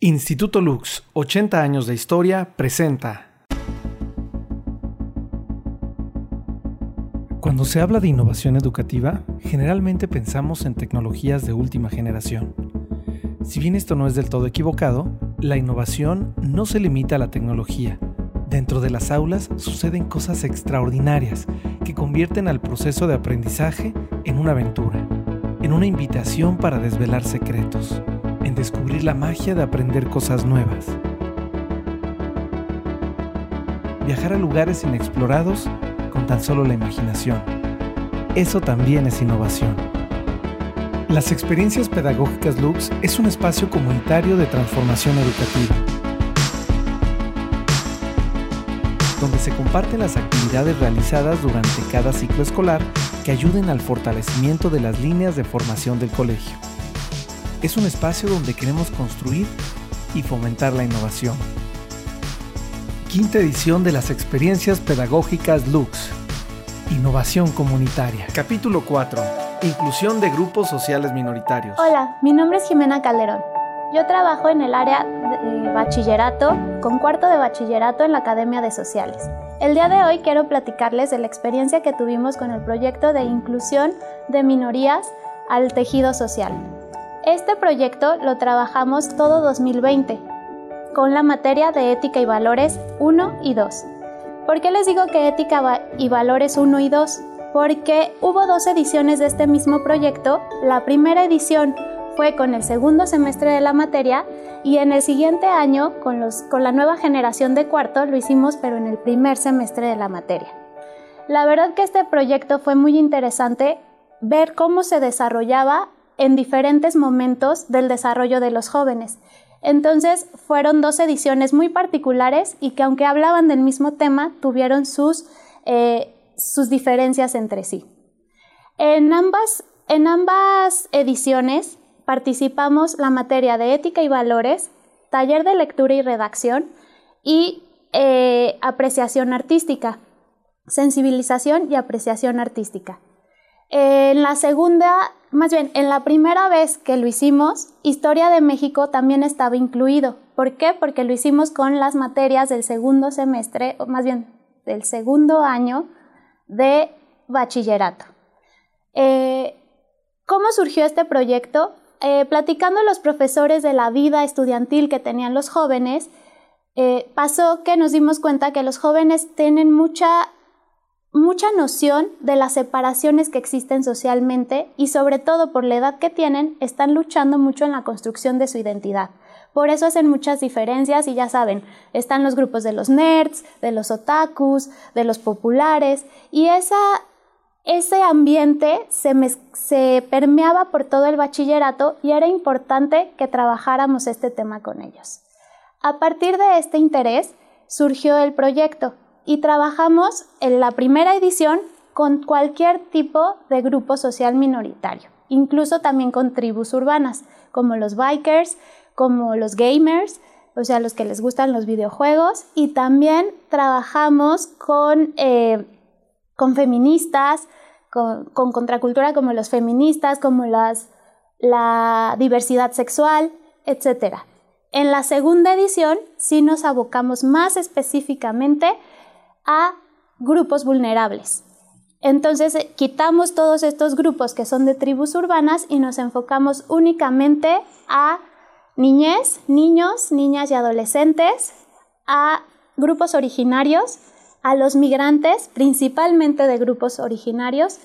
Instituto Lux, 80 años de historia, presenta. Cuando se habla de innovación educativa, generalmente pensamos en tecnologías de última generación. Si bien esto no es del todo equivocado, la innovación no se limita a la tecnología. Dentro de las aulas suceden cosas extraordinarias que convierten al proceso de aprendizaje en una aventura, en una invitación para desvelar secretos, en descubrir la magia de aprender cosas nuevas. Viajar a lugares inexplorados con tan solo la imaginación. Eso también es innovación. Las experiencias pedagógicas Lux es un espacio comunitario de transformación educativa, donde se comparten las actividades realizadas durante cada ciclo escolar que ayuden al fortalecimiento de las líneas de formación del colegio. Es un espacio donde queremos construir y fomentar la innovación. Quinta edición de las experiencias pedagógicas Lux. Innovación comunitaria. Capítulo 4 Inclusión de grupos sociales minoritarios. Hola, mi nombre es Jimena Calderón. Yo trabajo en el área de bachillerato, con cuarto de bachillerato en la Academia de Sociales. El día de hoy quiero platicarles de la experiencia que tuvimos con el proyecto de inclusión de minorías al tejido social. Este proyecto lo trabajamos todo 2020 con la materia de ética y valores 1 y 2. ¿Por qué les digo que ética y valores 1 y 2? porque hubo dos ediciones de este mismo proyecto. La primera edición fue con el segundo semestre de la materia y en el siguiente año, con, la nueva generación de cuarto, lo hicimos pero en el primer semestre de la materia. La verdad que este proyecto fue muy interesante ver cómo se desarrollaba en diferentes momentos del desarrollo de los jóvenes. Entonces fueron dos ediciones muy particulares y que aunque hablaban del mismo tema, tuvieron sus eh, sus diferencias entre sí. En ambas, en ambas ediciones participamos la materia de ética y valores, taller de lectura y redacción y eh, apreciación artística, sensibilización y apreciación artística. En la segunda, más bien, en la primera vez que lo hicimos, Historia de México también estaba incluido. ¿Por qué? Porque lo hicimos con las materias del segundo semestre, o más bien del segundo año de bachillerato. Eh, ¿Cómo surgió este proyecto? Eh, platicando los profesores de la vida estudiantil que tenían los jóvenes, eh, pasó que nos dimos cuenta que los jóvenes tienen mucha, mucha noción de las separaciones que existen socialmente y sobre todo por la edad que tienen, están luchando mucho en la construcción de su identidad. Por eso hacen muchas diferencias y ya saben, están los grupos de los nerds, de los otakus, de los populares y esa, ese ambiente se, se permeaba por todo el bachillerato y era importante que trabajáramos este tema con ellos. A partir de este interés surgió el proyecto y trabajamos en la primera edición con cualquier tipo de grupo social minoritario, incluso también con tribus urbanas, como los bikers, como los gamers, o sea, los que les gustan los videojuegos, y también trabajamos con, eh, con feministas, con, contracultura como los feministas, como las, la diversidad sexual, etc. En la segunda edición sí nos abocamos más específicamente a grupos vulnerables. Entonces eh, quitamos todos estos grupos que son de tribus urbanas y nos enfocamos únicamente a niñez, niños, niñas y adolescentes, a grupos originarios, a los migrantes, principalmente de grupos originarios,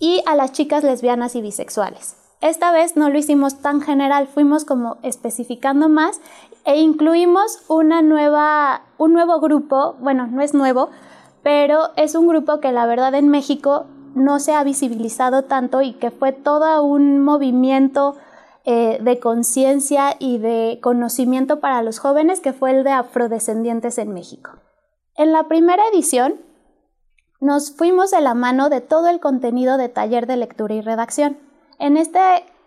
y a las chicas lesbianas y bisexuales. Esta vez no lo hicimos tan general, fuimos como especificando más e incluimos una nueva, un nuevo grupo, bueno, no es nuevo, pero es un grupo que la verdad en México no se ha visibilizado tanto y que fue todo un movimiento eh, de conciencia y de conocimiento para los jóvenes, que fue el de afrodescendientes en México. En la primera edición nos fuimos de la mano de todo el contenido de taller de lectura y redacción. En este,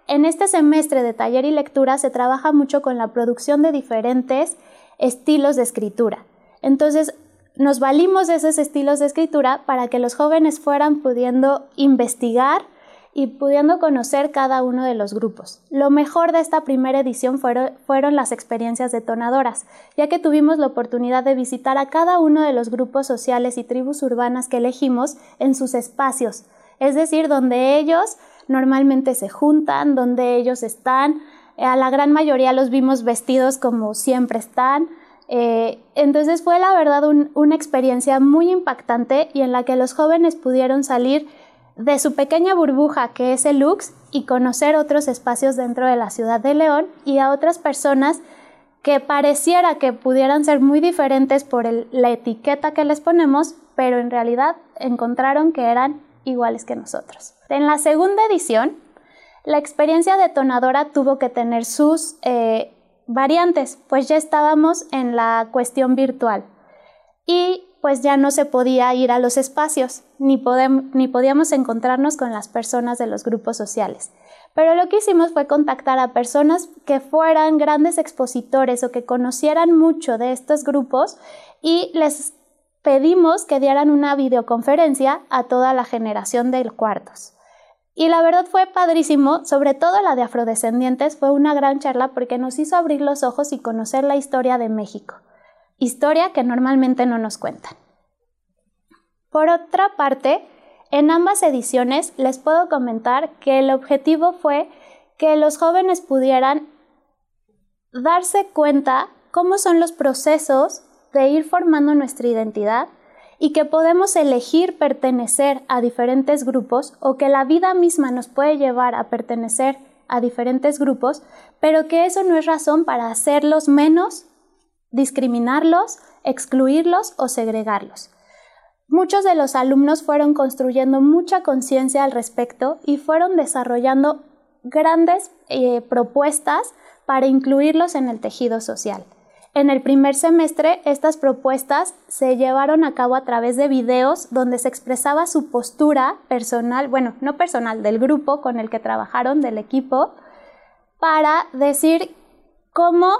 en este semestre de taller y lectura se trabaja mucho con la producción de diferentes estilos de escritura. Entonces, nos valimos de esos estilos de escritura para que los jóvenes fueran pudiendo investigar y pudiendo conocer cada uno de los grupos. Lo mejor de esta primera edición fueron, fueron, las experiencias detonadoras, ya que tuvimos la oportunidad de visitar a cada uno de los grupos sociales y tribus urbanas que elegimos en sus espacios, es decir, donde ellos normalmente se juntan, donde ellos están, a la gran mayoría los vimos vestidos como siempre están, eh, entonces fue la verdad una experiencia muy impactante y en la que los jóvenes pudieron salir de su pequeña burbuja que es el Lux y conocer otros espacios dentro de la ciudad de León y a otras personas que pareciera que pudieran ser muy diferentes por la etiqueta que les ponemos, pero en realidad encontraron que eran iguales que nosotros. En la segunda edición, la experiencia detonadora tuvo que tener sus eh, variantes, pues ya estábamos en la cuestión virtual. Y pues ya no se podía ir a los espacios, ni, ni podíamos encontrarnos con las personas de los grupos sociales. Pero lo que hicimos fue contactar a personas que fueran grandes expositores o que conocieran mucho de estos grupos y les pedimos que dieran una videoconferencia a toda la generación de cuartos. Y la verdad fue padrísimo, sobre todo la de afrodescendientes, fue una gran charla porque nos hizo abrir los ojos y conocer la historia de México historia que normalmente no nos cuentan. Por otra parte, en ambas ediciones les puedo comentar que el objetivo fue que los jóvenes pudieran darse cuenta cómo son los procesos de ir formando nuestra identidad y que podemos elegir pertenecer a diferentes grupos o que la vida misma nos puede llevar a pertenecer a diferentes grupos, pero que eso no es razón para hacerlos menos discriminarlos, excluirlos o segregarlos. Muchos de los alumnos fueron construyendo mucha conciencia al respecto y fueron desarrollando grandes eh, propuestas para incluirlos en el tejido social. En el primer semestre, estas propuestas se llevaron a cabo a través de videos donde se expresaba su postura personal, bueno, no personal, del grupo con el que trabajaron, del equipo, para decir cómo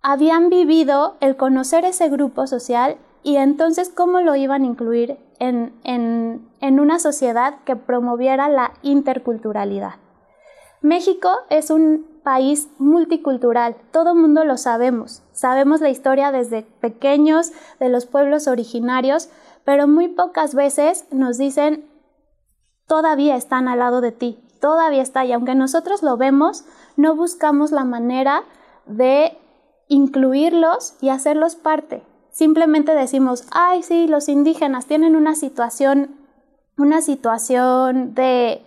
habían vivido el conocer ese grupo social y entonces cómo lo iban a incluir en, en, una sociedad que promoviera la interculturalidad. México es un multicultural, todo mundo lo sabemos, sabemos la historia desde pequeños de los pueblos originarios, pero muy pocas veces nos dicen todavía están al lado de ti, todavía está, y aunque nosotros lo vemos, no buscamos la manera de incluirlos y hacerlos parte. Simplemente decimos, ay, sí, los indígenas tienen una situación, una situación de,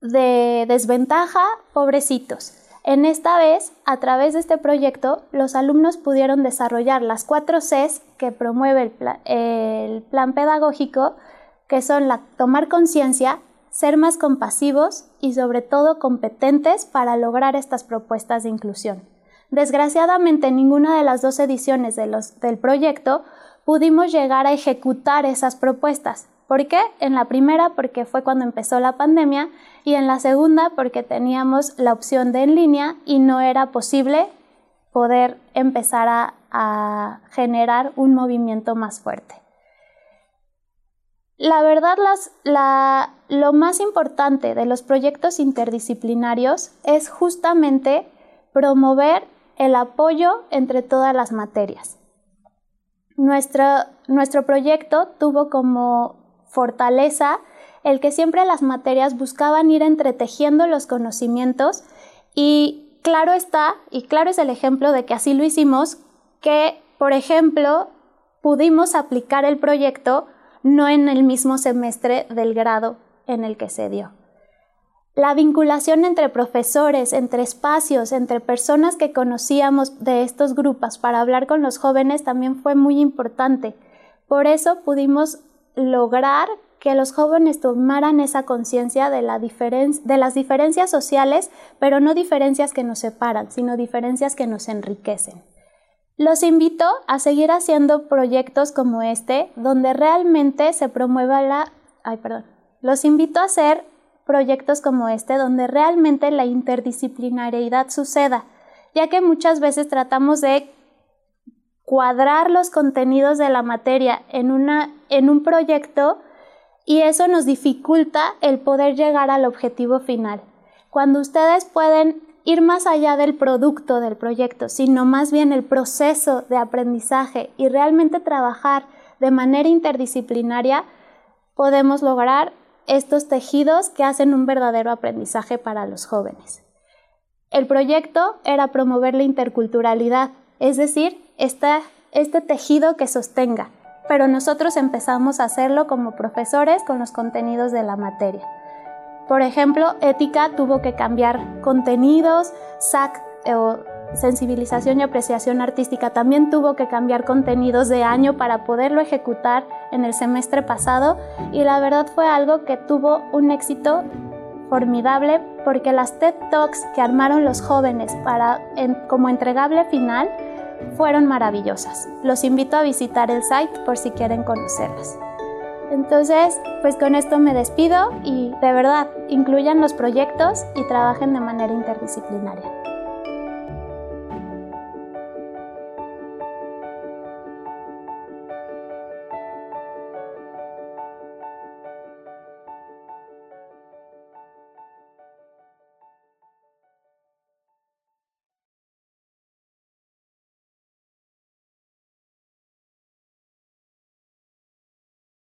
de desventaja, pobrecitos. En esta vez, a través de este proyecto, los alumnos pudieron desarrollar las cuatro Cs que promueve el, plan pedagógico, que son la tomar conciencia, ser más compasivos y sobre todo competentes para lograr estas propuestas de inclusión. Desgraciadamente, en ninguna de las dos ediciones del proyecto pudimos llegar a ejecutar esas propuestas. ¿Por qué? En la primera porque fue cuando empezó la pandemia y en la segunda porque teníamos la opción de en línea y no era posible poder empezar a, generar un movimiento más fuerte. La verdad, lo más importante de los proyectos interdisciplinarios es justamente promover el apoyo entre todas las materias. Nuestro, nuestro proyecto tuvo como fortaleza el que siempre las materias buscaban ir entretejiendo los conocimientos y claro está, y claro es el ejemplo de que así lo hicimos, que, por ejemplo, pudimos aplicar el proyecto no en el mismo semestre del grado en el que se dio. La vinculación entre profesores, entre espacios, entre personas que conocíamos de estos grupos para hablar con los jóvenes también fue muy importante. Por eso pudimos lograr que los jóvenes tomaran esa conciencia de, la de las diferencias sociales, pero no diferencias que nos separan, sino diferencias que nos enriquecen. Los invito a seguir haciendo proyectos como este, donde realmente se promueva la... Ay, perdón. Los invito a hacer proyectos como este donde realmente la interdisciplinariedad suceda, ya que muchas veces tratamos de cuadrar los contenidos de la materia en, una, en un proyecto y eso nos dificulta el poder llegar al objetivo final. Cuando ustedes pueden ir más allá del producto del proyecto, sino más bien el proceso de aprendizaje y realmente trabajar de manera interdisciplinaria, podemos lograr estos tejidos que hacen un verdadero aprendizaje para los jóvenes. El proyecto era promover la interculturalidad, es decir, este tejido que sostenga, pero nosotros empezamos a hacerlo como profesores con los contenidos de la materia. Por ejemplo, ética tuvo que cambiar contenidos, SAC o sensibilización y apreciación artística también tuvo que cambiar contenidos de año para poderlo ejecutar en el semestre pasado y la verdad fue algo que tuvo un éxito formidable porque las TED Talks que armaron los jóvenes para, como entregable final fueron maravillosas. Los invito a visitar el site por si quieren conocerlas. Entonces, pues con esto me despido y de verdad, incluyan los proyectos y trabajen de manera interdisciplinaria.